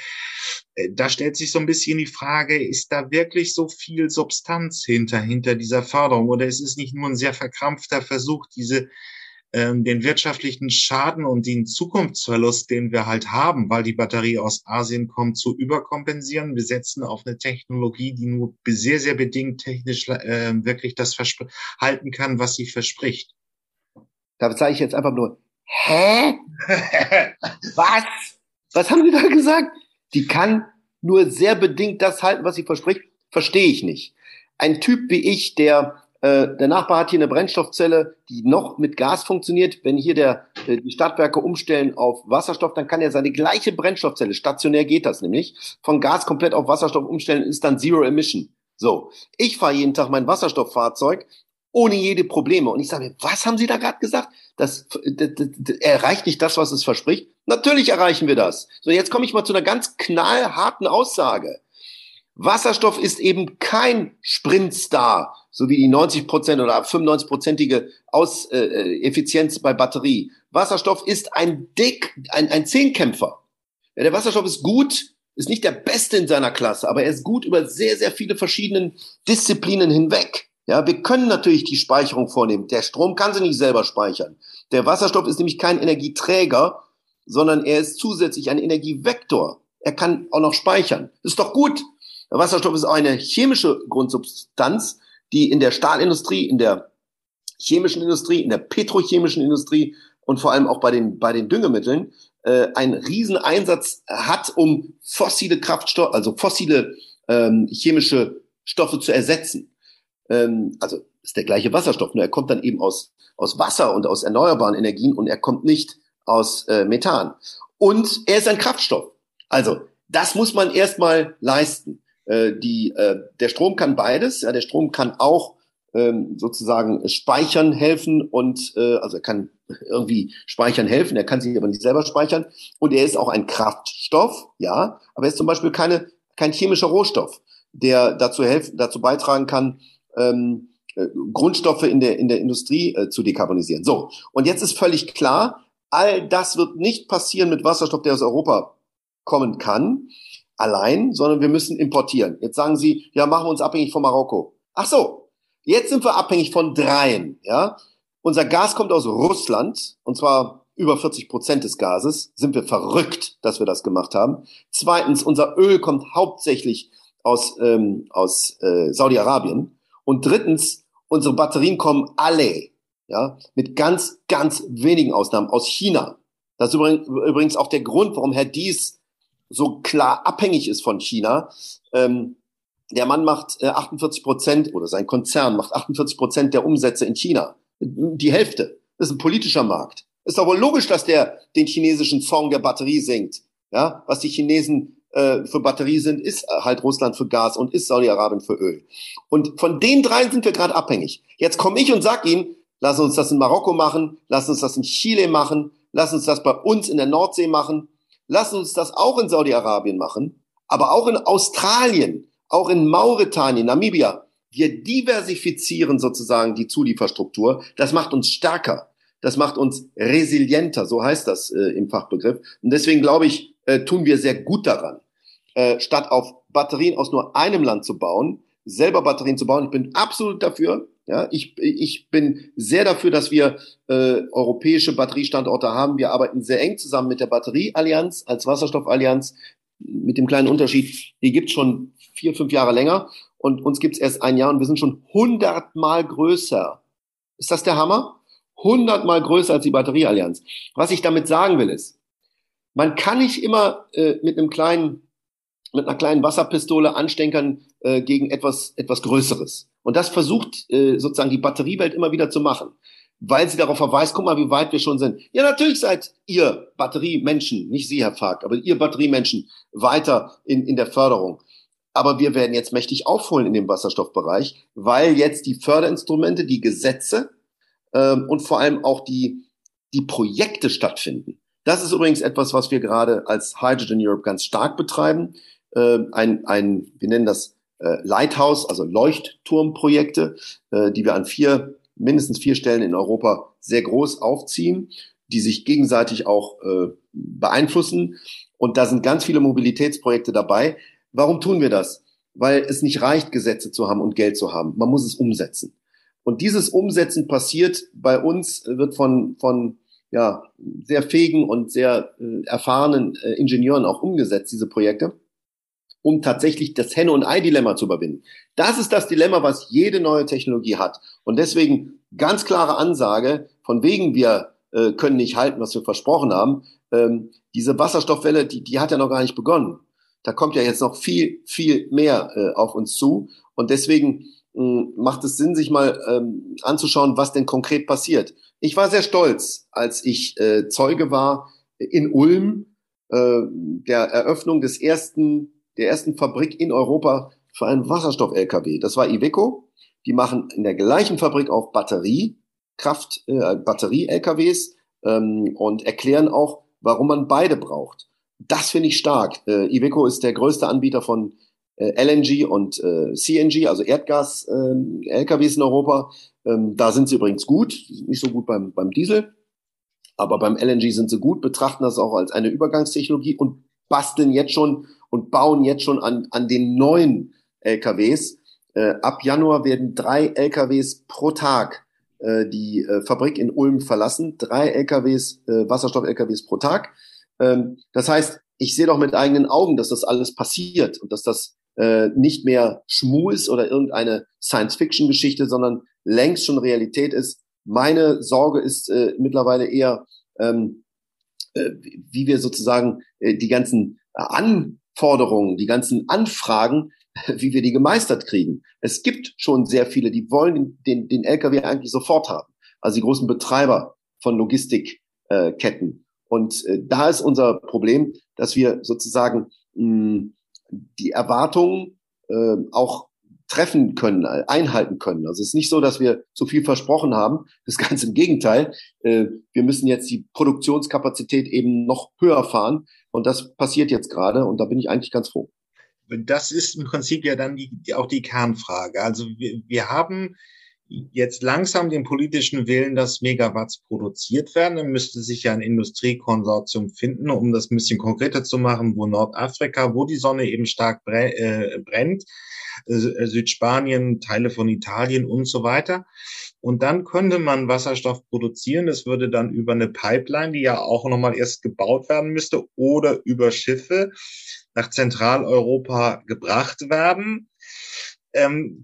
äh, da stellt sich so ein bisschen die Frage, ist da wirklich so viel Substanz hinter, hinter dieser Förderung? Oder ist es nicht nur ein sehr verkrampfter Versuch, diese ähm, den wirtschaftlichen Schaden und den Zukunftsverlust, den wir halt haben, weil die Batterie aus Asien kommt, zu überkompensieren. Wir setzen auf eine Technologie, die nur sehr, sehr bedingt technisch äh, wirklich das halten kann, was sie verspricht. Da sage ich jetzt einfach nur, hä? was? Was haben Sie da gesagt? Die kann nur sehr bedingt das halten, was sie verspricht. Verstehe ich nicht. Ein Typ wie ich, der äh, der Nachbar hat hier eine Brennstoffzelle, die noch mit Gas funktioniert. Wenn hier der, äh, die Stadtwerke umstellen auf Wasserstoff, dann kann er seine gleiche Brennstoffzelle, stationär geht das nämlich, von Gas komplett auf Wasserstoff umstellen, ist dann Zero Emission. So, ich fahre jeden Tag mein Wasserstofffahrzeug ohne jede Probleme. Und ich sage mir, was haben Sie da gerade gesagt? Das, das, das, das erreicht nicht das, was es verspricht. Natürlich erreichen wir das. So, jetzt komme ich mal zu einer ganz knallharten Aussage. Wasserstoff ist eben kein Sprintstar, so wie die 90 Prozent oder 95-prozentige Aus, äh, äh, Effizienz bei Batterie. Wasserstoff ist ein Dick, ein, ein Zehnkämpfer. Ja, der Wasserstoff ist gut, ist nicht der Beste in seiner Klasse, aber er ist gut über sehr, sehr viele verschiedene Disziplinen hinweg. Ja, wir können natürlich die Speicherung vornehmen. Der Strom kann sie nicht selber speichern. Der Wasserstoff ist nämlich kein Energieträger, sondern er ist zusätzlich ein Energievektor. Er kann auch noch speichern. ist doch gut. Wasserstoff ist eine chemische Grundsubstanz, die in der Stahlindustrie, in der chemischen Industrie, in der petrochemischen Industrie und vor allem auch bei den, bei den Düngemitteln äh, einen riesen Einsatz hat, um fossile Kraftstoffe, also fossile ähm, chemische Stoffe zu ersetzen. Ähm, also ist der gleiche Wasserstoff, nur er kommt dann eben aus, aus Wasser und aus erneuerbaren Energien und er kommt nicht aus äh, Methan. Und er ist ein Kraftstoff. Also das muss man erstmal leisten. Äh, die, äh, der Strom kann beides. Ja, der Strom kann auch ähm, sozusagen speichern helfen und äh, also er kann irgendwie speichern helfen, er kann sich aber nicht selber speichern. Und er ist auch ein Kraftstoff, ja, aber er ist zum Beispiel keine, kein chemischer Rohstoff, der dazu helfen, dazu beitragen kann, ähm, äh, Grundstoffe in der in der Industrie äh, zu dekarbonisieren. So. Und jetzt ist völlig klar, all das wird nicht passieren mit Wasserstoff, der aus Europa kommen kann, allein, sondern wir müssen importieren. Jetzt sagen Sie, ja, machen wir uns abhängig von Marokko. Ach so, jetzt sind wir abhängig von dreien, ja. Unser Gas kommt aus Russland, und zwar über 40 Prozent des Gases. Sind wir verrückt, dass wir das gemacht haben. Zweitens, unser Öl kommt hauptsächlich aus, ähm, aus äh, Saudi-Arabien. Und drittens, unsere Batterien kommen alle, ja, mit ganz, ganz wenigen Ausnahmen aus China. Das ist übrigens auch der Grund, warum Herr Dies so klar abhängig ist von China. Ähm, der Mann macht äh, 48 Prozent oder sein Konzern macht 48 Prozent der Umsätze in China. Die Hälfte. Das ist ein politischer Markt. Ist doch wohl logisch, dass der den chinesischen Song der Batterie singt. Ja, was die Chinesen äh, für Batterie sind, ist halt Russland für Gas und ist Saudi-Arabien für Öl. Und von den dreien sind wir gerade abhängig. Jetzt komme ich und sag Ihnen, lass uns das in Marokko machen, lass uns das in Chile machen, lass uns das bei uns in der Nordsee machen Lass uns das auch in Saudi-Arabien machen, aber auch in Australien, auch in Mauretanien, Namibia. Wir diversifizieren sozusagen die Zulieferstruktur. Das macht uns stärker. Das macht uns resilienter, so heißt das äh, im Fachbegriff. Und deswegen glaube ich, äh, tun wir sehr gut daran, äh, statt auf Batterien aus nur einem Land zu bauen, selber Batterien zu bauen. Ich bin absolut dafür, ja, ich, ich bin sehr dafür, dass wir äh, europäische Batteriestandorte haben. Wir arbeiten sehr eng zusammen mit der Batterieallianz als Wasserstoffallianz. Mit dem kleinen Unterschied, die gibt schon vier, fünf Jahre länger und uns gibt es erst ein Jahr und wir sind schon hundertmal größer. Ist das der Hammer? Hundertmal größer als die Batterieallianz. Was ich damit sagen will ist, man kann nicht immer äh, mit einem kleinen mit einer kleinen Wasserpistole anstenkern äh, gegen etwas, etwas Größeres. Und das versucht äh, sozusagen die Batteriewelt immer wieder zu machen, weil sie darauf verweist, guck mal, wie weit wir schon sind. Ja, natürlich seid ihr Batteriemenschen, nicht Sie, Herr Fark, aber ihr Batteriemenschen weiter in, in der Förderung. Aber wir werden jetzt mächtig aufholen in dem Wasserstoffbereich, weil jetzt die Förderinstrumente, die Gesetze ähm, und vor allem auch die, die Projekte stattfinden. Das ist übrigens etwas, was wir gerade als Hydrogen Europe ganz stark betreiben. Äh, ein, ein, wir nennen das äh, Lighthouse, also Leuchtturmprojekte, äh, die wir an vier, mindestens vier Stellen in Europa sehr groß aufziehen, die sich gegenseitig auch äh, beeinflussen. Und da sind ganz viele Mobilitätsprojekte dabei. Warum tun wir das? Weil es nicht reicht, Gesetze zu haben und Geld zu haben. Man muss es umsetzen. Und dieses Umsetzen passiert bei uns, wird von, von ja, sehr fähigen und sehr äh, erfahrenen äh, Ingenieuren auch umgesetzt, diese Projekte um tatsächlich das Henne- und Ei-Dilemma zu überwinden. Das ist das Dilemma, was jede neue Technologie hat. Und deswegen ganz klare Ansage, von wegen wir äh, können nicht halten, was wir versprochen haben. Ähm, diese Wasserstoffwelle, die, die hat ja noch gar nicht begonnen. Da kommt ja jetzt noch viel, viel mehr äh, auf uns zu. Und deswegen äh, macht es Sinn, sich mal ähm, anzuschauen, was denn konkret passiert. Ich war sehr stolz, als ich äh, Zeuge war in Ulm äh, der Eröffnung des ersten der ersten Fabrik in Europa für einen Wasserstoff-LKW. Das war Iveco. Die machen in der gleichen Fabrik auch Batteriekraft, äh, Batterie-LKWs ähm, und erklären auch, warum man beide braucht. Das finde ich stark. Äh, Iveco ist der größte Anbieter von äh, LNG und äh, CNG, also Erdgas-LKWs äh, in Europa. Ähm, da sind sie übrigens gut, nicht so gut beim, beim Diesel, aber beim LNG sind sie gut, betrachten das auch als eine Übergangstechnologie und basteln jetzt schon und bauen jetzt schon an, an den neuen LKWs. Äh, ab Januar werden drei LKWs pro Tag äh, die äh, Fabrik in Ulm verlassen. Drei LKWs, äh, Wasserstoff-LKWs pro Tag. Ähm, das heißt, ich sehe doch mit eigenen Augen, dass das alles passiert und dass das äh, nicht mehr Schmu ist oder irgendeine Science-Fiction-Geschichte, sondern längst schon Realität ist. meine Sorge ist äh, mittlerweile eher, ähm, äh, wie wir sozusagen äh, die ganzen Anforderungen, die ganzen Anfragen, wie wir die gemeistert kriegen. Es gibt schon sehr viele, die wollen den, den LKW eigentlich sofort haben. Also die großen Betreiber von Logistikketten. Und äh, da ist unser Problem, dass wir sozusagen mh, die Erwartungen äh, auch treffen können, einhalten können. Also es ist nicht so, dass wir zu viel versprochen haben. Das Ganze im Gegenteil. Äh, wir müssen jetzt die Produktionskapazität eben noch höher fahren. Und das passiert jetzt gerade. Und da bin ich eigentlich ganz froh. Das ist im Prinzip ja dann die auch die Kernfrage. Also wir, wir haben jetzt langsam den politischen Willen, dass Megawatts produziert werden. Dann müsste sich ja ein Industriekonsortium finden, um das ein bisschen konkreter zu machen, wo Nordafrika, wo die Sonne eben stark äh, brennt, äh, Südspanien, Teile von Italien und so weiter. Und dann könnte man Wasserstoff produzieren. Das würde dann über eine Pipeline, die ja auch nochmal erst gebaut werden müsste, oder über Schiffe nach Zentraleuropa gebracht werden. Ähm,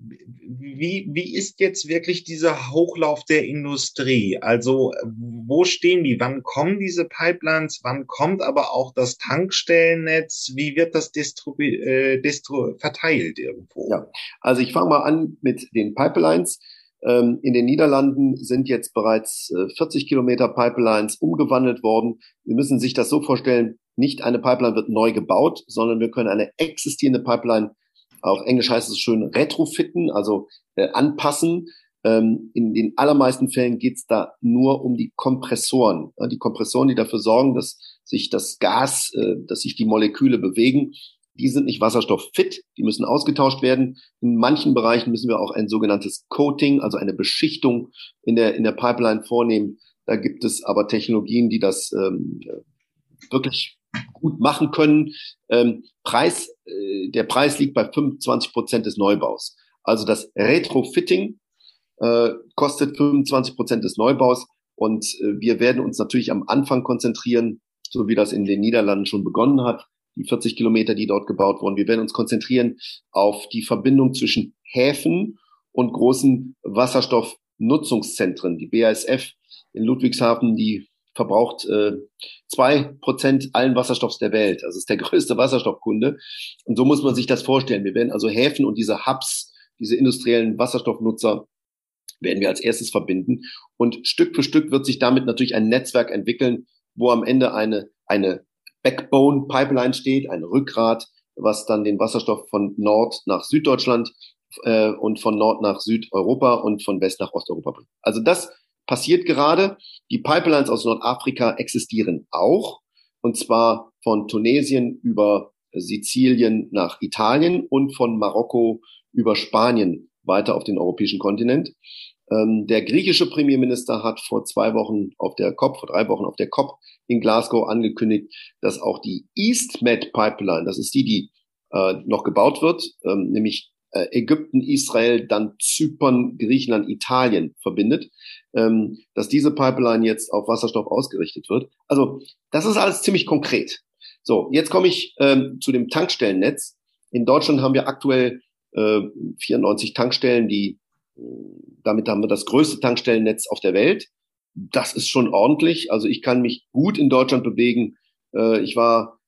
wie, wie ist jetzt wirklich dieser Hochlauf der Industrie? Also wo stehen die? Wann kommen diese Pipelines? Wann kommt aber auch das Tankstellennetz? Wie wird das distru äh, distru verteilt irgendwo? Ja, also ich fange mal an mit den Pipelines. Ähm, in den Niederlanden sind jetzt bereits 40 äh, Kilometer Pipelines umgewandelt worden. Wir müssen sich das so vorstellen, nicht eine Pipeline wird neu gebaut, sondern wir können eine existierende Pipeline auf Englisch heißt es schön retrofitten, also äh, anpassen. Ähm, in den allermeisten Fällen geht es da nur um die Kompressoren. Ja, die Kompressoren, die dafür sorgen, dass sich das Gas, äh, dass sich die Moleküle bewegen, die sind nicht wasserstofffit, die müssen ausgetauscht werden. In manchen Bereichen müssen wir auch ein sogenanntes Coating, also eine Beschichtung in der, in der Pipeline vornehmen. Da gibt es aber Technologien, die das ähm, wirklich gut machen können. Ähm, Preis, äh, der Preis liegt bei 25 Prozent des Neubaus. Also das Retrofitting äh, kostet 25 Prozent des Neubaus und äh, wir werden uns natürlich am Anfang konzentrieren, so wie das in den Niederlanden schon begonnen hat, die 40 Kilometer, die dort gebaut wurden. Wir werden uns konzentrieren auf die Verbindung zwischen Häfen und großen Wasserstoffnutzungszentren. Die BASF in Ludwigshafen, die verbraucht äh, zwei Prozent allen Wasserstoffs der Welt. Also ist der größte Wasserstoffkunde. Und so muss man sich das vorstellen. Wir werden also Häfen und diese Hubs, diese industriellen Wasserstoffnutzer, werden wir als erstes verbinden. Und Stück für Stück wird sich damit natürlich ein Netzwerk entwickeln, wo am Ende eine, eine Backbone Pipeline steht, ein Rückgrat, was dann den Wasserstoff von Nord nach Süddeutschland äh, und von Nord nach Südeuropa und von West nach Osteuropa bringt. Also das passiert gerade. Die Pipelines aus Nordafrika existieren auch, und zwar von Tunesien über Sizilien nach Italien und von Marokko über Spanien weiter auf den europäischen Kontinent. Ähm, der griechische Premierminister hat vor zwei Wochen auf der COP, vor drei Wochen auf der COP in Glasgow angekündigt, dass auch die EastMed Pipeline, das ist die, die äh, noch gebaut wird, ähm, nämlich äh, Ägypten, Israel, dann Zypern, Griechenland, Italien verbindet, ähm, dass diese Pipeline jetzt auf Wasserstoff ausgerichtet wird. Also das ist alles ziemlich konkret. So, jetzt komme ich ähm, zu dem Tankstellennetz. In Deutschland haben wir aktuell äh, 94 Tankstellen, die damit haben wir das größte Tankstellennetz auf der Welt. Das ist schon ordentlich. Also ich kann mich gut in Deutschland bewegen. Äh, ich war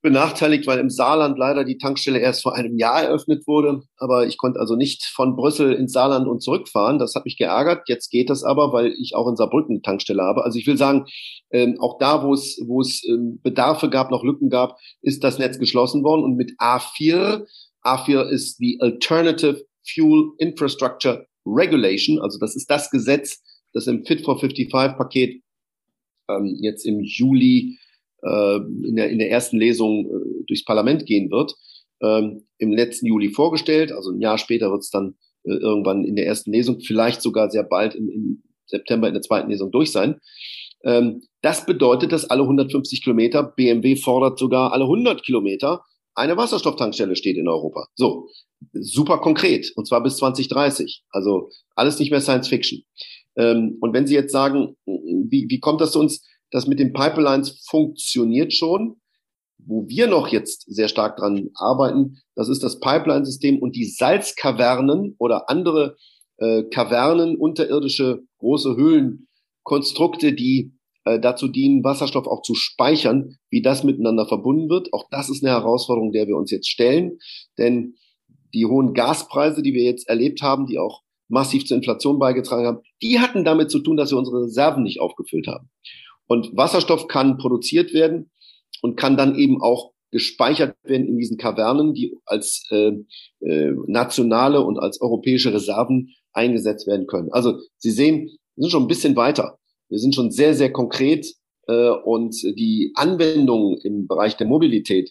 benachteiligt, weil im Saarland leider die Tankstelle erst vor einem Jahr eröffnet wurde. Aber ich konnte also nicht von Brüssel ins Saarland und zurückfahren. Das hat mich geärgert. Jetzt geht das aber, weil ich auch in Saarbrücken eine Tankstelle habe. Also ich will sagen, ähm, auch da, wo es, wo es ähm, Bedarfe gab, noch Lücken gab, ist das Netz geschlossen worden. Und mit A4, A4 ist die Alternative Fuel Infrastructure Regulation. Also das ist das Gesetz, das im Fit for 55 Paket ähm, jetzt im Juli in, der, in der ersten Lesung äh, durchs Parlament gehen wird, ähm, im letzten Juli vorgestellt. Also ein Jahr später wird es dann äh, irgendwann in der ersten Lesung, vielleicht sogar sehr bald im, im September in der zweiten Lesung durch sein. Ähm, das bedeutet, dass alle 150 Kilometer, BMW fordert sogar alle 100 Kilometer, eine Wasserstofftankstelle steht in Europa. So, super konkret, und zwar bis 2030. Also alles nicht mehr Science Fiction. Ähm, und wenn Sie jetzt sagen, wie, wie kommt das zu uns? Das mit den Pipelines funktioniert schon. Wo wir noch jetzt sehr stark dran arbeiten, das ist das Pipeline-System und die Salzkavernen oder andere äh, Kavernen, unterirdische große Höhlenkonstrukte, die äh, dazu dienen, Wasserstoff auch zu speichern, wie das miteinander verbunden wird. Auch das ist eine Herausforderung, der wir uns jetzt stellen. Denn die hohen Gaspreise, die wir jetzt erlebt haben, die auch massiv zur Inflation beigetragen haben, die hatten damit zu tun, dass wir unsere Reserven nicht aufgefüllt haben. Und Wasserstoff kann produziert werden und kann dann eben auch gespeichert werden in diesen Kavernen, die als äh, äh, nationale und als europäische Reserven eingesetzt werden können. Also Sie sehen, wir sind schon ein bisschen weiter. Wir sind schon sehr, sehr konkret äh, und die Anwendungen im Bereich der Mobilität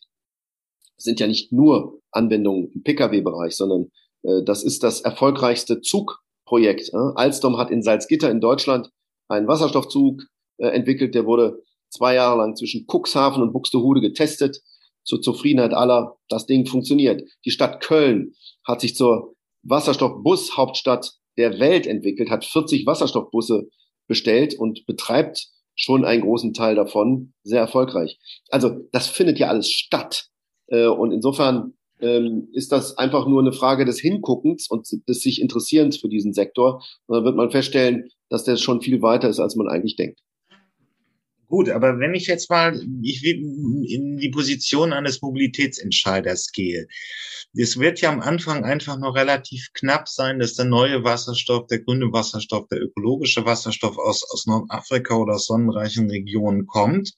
sind ja nicht nur Anwendungen im Pkw-Bereich, sondern äh, das ist das erfolgreichste Zugprojekt. Äh. Alstom hat in Salzgitter in Deutschland einen Wasserstoffzug äh, entwickelt, der wurde zwei Jahre lang zwischen Cuxhaven und Buxtehude getestet, zur Zufriedenheit aller. Das Ding funktioniert. Die Stadt Köln hat sich zur Wasserstoffbus-Hauptstadt der Welt entwickelt, hat 40 Wasserstoffbusse bestellt und betreibt schon einen großen Teil davon sehr erfolgreich. Also das findet ja alles statt. Äh, und insofern ähm, ist das einfach nur eine Frage des Hinguckens und des sich Interessierens für diesen Sektor. Und dann wird man feststellen, dass der schon viel weiter ist, als man eigentlich denkt. Gut, aber wenn ich jetzt mal ich in die Position eines Mobilitätsentscheiders gehe, es wird ja am Anfang einfach noch relativ knapp sein, dass der neue Wasserstoff, der grüne Wasserstoff, der ökologische Wasserstoff aus, aus Nordafrika oder aus sonnenreichen Regionen kommt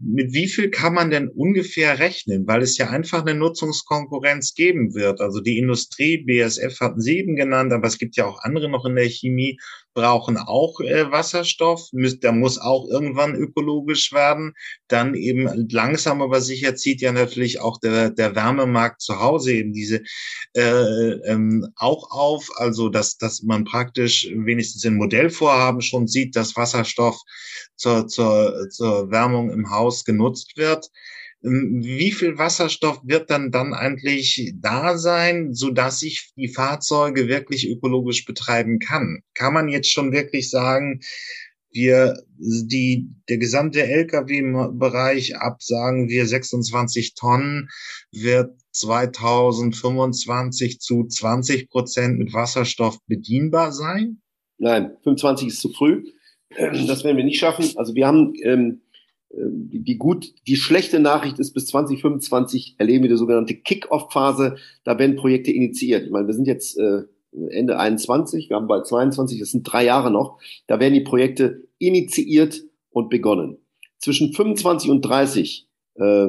mit wie viel kann man denn ungefähr rechnen? Weil es ja einfach eine Nutzungskonkurrenz geben wird. Also die Industrie, BSF hatten Sie eben genannt, aber es gibt ja auch andere noch in der Chemie, brauchen auch äh, Wasserstoff. Der muss auch irgendwann ökologisch werden. Dann eben langsam aber sicher zieht ja natürlich auch der, der Wärmemarkt zu Hause eben diese äh, ähm, auch auf. Also dass, dass man praktisch wenigstens in Modellvorhaben schon sieht, dass Wasserstoff zur, zur, zur Wärmung im Haus genutzt wird. Wie viel Wasserstoff wird dann dann eigentlich da sein, so dass ich die Fahrzeuge wirklich ökologisch betreiben kann? Kann man jetzt schon wirklich sagen, wir die der gesamte LKW-Bereich ab sagen wir 26 Tonnen wird 2025 zu 20 Prozent mit Wasserstoff bedienbar sein? Nein, 25 ist zu früh. Das werden wir nicht schaffen. Also wir haben ähm, die, gut, die schlechte Nachricht ist, bis 2025 erleben wir die sogenannte Kick-Off-Phase. Da werden Projekte initiiert. Ich meine, wir sind jetzt äh, Ende 21, wir haben bald 22, das sind drei Jahre noch. Da werden die Projekte initiiert und begonnen. Zwischen 25 und 30, äh,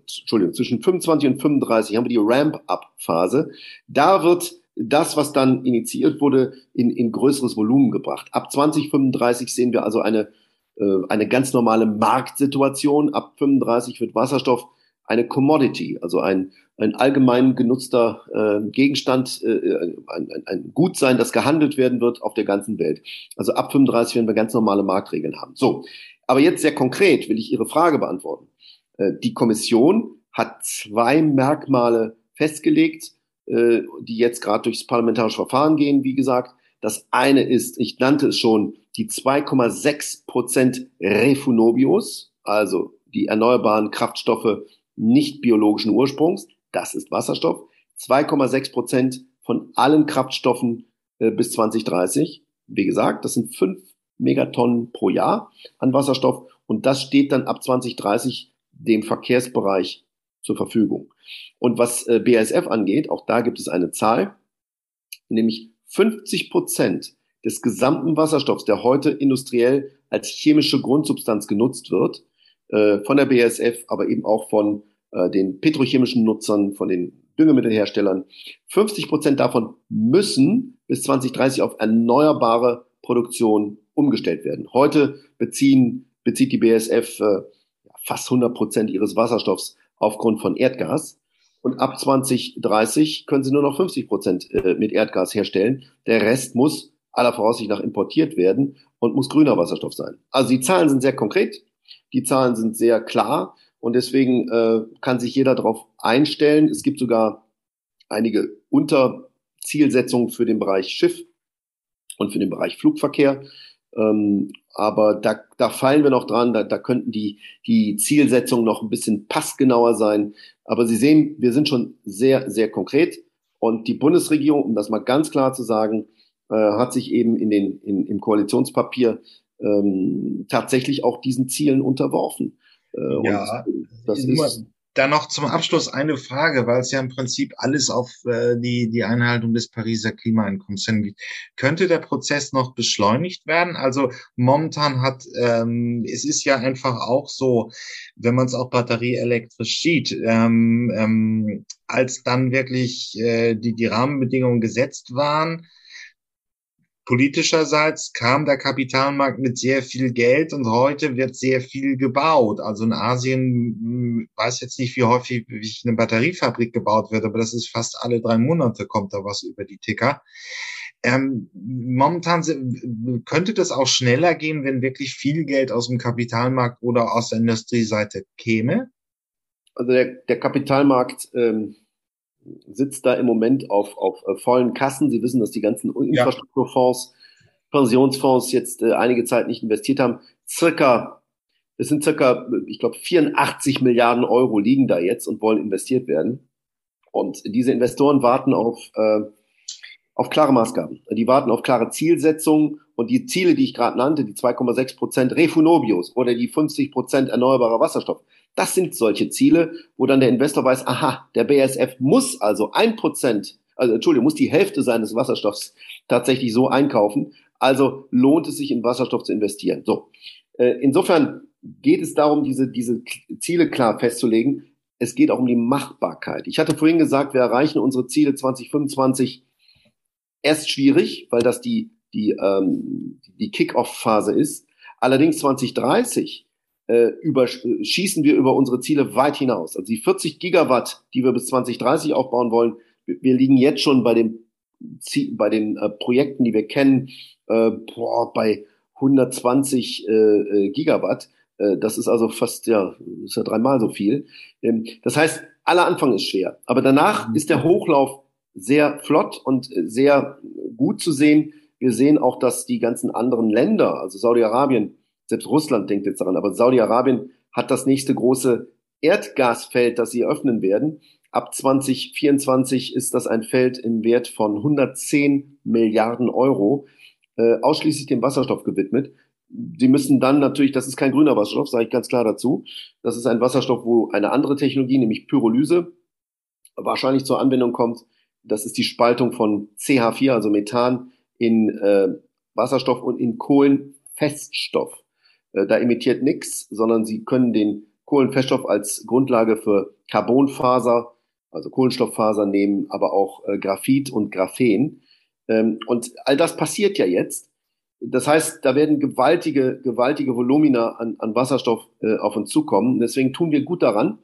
Entschuldigung, zwischen 25 und 35 haben wir die Ramp-Up-Phase. Da wird das, was dann initiiert wurde, in, in größeres Volumen gebracht. Ab 2035 sehen wir also eine, eine ganz normale Marktsituation. Ab 35 wird Wasserstoff eine Commodity, also ein, ein allgemein genutzter äh, Gegenstand, äh, ein, ein, ein Gutsein, das gehandelt werden wird auf der ganzen Welt. Also ab 35 werden wir ganz normale Marktregeln haben. So, aber jetzt sehr konkret will ich Ihre Frage beantworten. Äh, die Kommission hat zwei Merkmale festgelegt, äh, die jetzt gerade durchs parlamentarische Verfahren gehen, wie gesagt. Das eine ist, ich nannte es schon, die 2,6 Prozent Refunobios, also die erneuerbaren Kraftstoffe nicht biologischen Ursprungs. Das ist Wasserstoff. 2,6 Prozent von allen Kraftstoffen äh, bis 2030. Wie gesagt, das sind fünf Megatonnen pro Jahr an Wasserstoff und das steht dann ab 2030 dem Verkehrsbereich zur Verfügung. Und was äh, BASF angeht, auch da gibt es eine Zahl, nämlich 50 Prozent des gesamten Wasserstoffs, der heute industriell als chemische Grundsubstanz genutzt wird, äh, von der BASF, aber eben auch von äh, den petrochemischen Nutzern, von den Düngemittelherstellern. 50 Prozent davon müssen bis 2030 auf erneuerbare Produktion umgestellt werden. Heute beziehen, bezieht die BASF äh, fast 100 Prozent ihres Wasserstoffs aufgrund von Erdgas. Und ab 2030 können sie nur noch 50 Prozent äh, mit Erdgas herstellen. Der Rest muss aller Voraussicht nach importiert werden und muss grüner Wasserstoff sein. Also die Zahlen sind sehr konkret, die Zahlen sind sehr klar und deswegen äh, kann sich jeder darauf einstellen. Es gibt sogar einige Unterzielsetzungen für den Bereich Schiff und für den Bereich Flugverkehr. Ähm, aber da, da fallen wir noch dran, da, da könnten die, die Zielsetzungen noch ein bisschen passgenauer sein. Aber Sie sehen, wir sind schon sehr, sehr konkret. Und die Bundesregierung, um das mal ganz klar zu sagen, äh, hat sich eben in den, in, im Koalitionspapier ähm, tatsächlich auch diesen Zielen unterworfen. Äh, ja, das ist dann noch zum Abschluss eine Frage, weil es ja im Prinzip alles auf äh, die, die Einhaltung des Pariser Klimaeinkommens hingeht. Könnte der Prozess noch beschleunigt werden? Also momentan hat, ähm, es ist ja einfach auch so, wenn man es auch batterieelektrisch sieht, ähm, ähm, als dann wirklich äh, die, die Rahmenbedingungen gesetzt waren, politischerseits kam der Kapitalmarkt mit sehr viel Geld und heute wird sehr viel gebaut. Also in Asien hm, weiß jetzt nicht, wie häufig eine Batteriefabrik gebaut wird, aber das ist fast alle drei Monate kommt da was über die Ticker. Ähm, momentan könnte das auch schneller gehen, wenn wirklich viel Geld aus dem Kapitalmarkt oder aus der Industrieseite käme? Also der, der Kapitalmarkt ähm, sitzt da im Moment auf, auf äh, vollen Kassen. Sie wissen, dass die ganzen Infrastrukturfonds, Pensionsfonds jetzt äh, einige Zeit nicht investiert haben. Circa, es sind circa, ich glaube, 84 Milliarden Euro liegen da jetzt und wollen investiert werden. Und diese Investoren warten auf, äh, auf klare Maßgaben. Die warten auf klare Zielsetzungen und die Ziele, die ich gerade nannte, die 2,6 Prozent Refunobios oder die 50 Prozent erneuerbarer Wasserstoff, das sind solche Ziele, wo dann der Investor weiß, aha, der BASF muss also ein Prozent, also Entschuldigung, muss die Hälfte seines Wasserstoffs tatsächlich so einkaufen. Also lohnt es sich in Wasserstoff zu investieren. So. Äh, insofern geht es darum, diese, diese Ziele klar festzulegen. Es geht auch um die Machbarkeit. Ich hatte vorhin gesagt, wir erreichen unsere Ziele 2025 erst schwierig, weil das die, die, ähm, die Kick-Off-Phase ist. Allerdings 2030 äh, überschießen wir über unsere Ziele weit hinaus. Also die 40 Gigawatt, die wir bis 2030 aufbauen wollen, wir liegen jetzt schon bei dem bei den äh, Projekten, die wir kennen, äh, boah, bei 120 äh, äh, Gigawatt. Äh, das ist also fast ja, ist ja dreimal so viel. Ähm, das heißt, aller Anfang ist schwer, aber danach ist der Hochlauf sehr flott und äh, sehr gut zu sehen. Wir sehen auch, dass die ganzen anderen Länder, also Saudi-Arabien, selbst Russland denkt jetzt daran, aber Saudi-Arabien hat das nächste große Erdgasfeld, das sie eröffnen werden. Ab 2024 ist das ein Feld im Wert von 110 Milliarden Euro, äh, ausschließlich dem Wasserstoff gewidmet. Sie müssen dann natürlich, das ist kein grüner Wasserstoff, sage ich ganz klar dazu. Das ist ein Wasserstoff, wo eine andere Technologie, nämlich Pyrolyse, wahrscheinlich zur Anwendung kommt. Das ist die Spaltung von CH4, also Methan, in äh, Wasserstoff und in Kohlenfeststoff. Äh, da emittiert nichts, sondern sie können den Kohlenfeststoff als Grundlage für Carbonfaser, also Kohlenstofffaser nehmen, aber auch äh, Graphit und Graphen. Ähm, und all das passiert ja jetzt. Das heißt, da werden gewaltige, gewaltige Volumina an, an Wasserstoff äh, auf uns zukommen. Deswegen tun wir gut daran,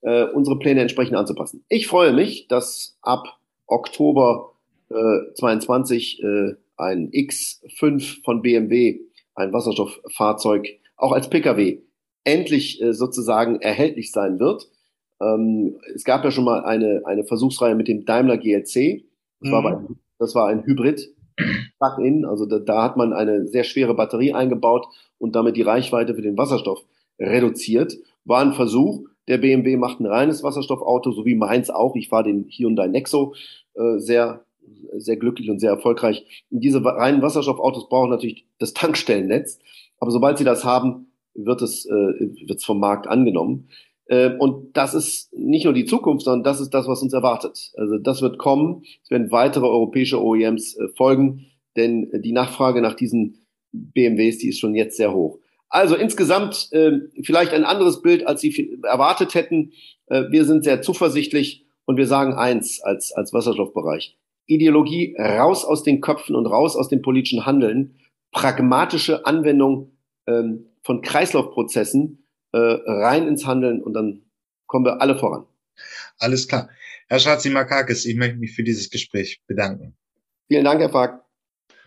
äh, unsere Pläne entsprechend anzupassen. Ich freue mich, dass ab Oktober äh, 22 äh, ein X5 von BMW ein Wasserstofffahrzeug auch als Pkw endlich äh, sozusagen erhältlich sein wird. Ähm, es gab ja schon mal eine, eine Versuchsreihe mit dem Daimler GLC. Das, mhm. war, bei, das war ein Hybrid. Plug-in, also da, da hat man eine sehr schwere Batterie eingebaut und damit die Reichweite für den Wasserstoff reduziert. War ein Versuch. Der BMW macht ein reines Wasserstoffauto, so wie meins auch. Ich fahre den Hyundai Nexo äh, sehr sehr glücklich und sehr erfolgreich. Diese reinen Wasserstoffautos brauchen natürlich das Tankstellennetz, aber sobald sie das haben, wird es, äh, wird es vom Markt angenommen. Äh, und das ist nicht nur die Zukunft, sondern das ist das, was uns erwartet. Also das wird kommen. Es werden weitere europäische OEMs äh, folgen, denn die Nachfrage nach diesen BMWs, die ist schon jetzt sehr hoch. Also insgesamt äh, vielleicht ein anderes Bild, als Sie erwartet hätten. Äh, wir sind sehr zuversichtlich und wir sagen eins als, als Wasserstoffbereich. Ideologie raus aus den Köpfen und raus aus dem politischen Handeln, pragmatische Anwendung ähm, von Kreislaufprozessen äh, rein ins Handeln und dann kommen wir alle voran. Alles klar. Herr Schatzimakakis, ich möchte mich für dieses Gespräch bedanken. Vielen Dank, Herr Fag.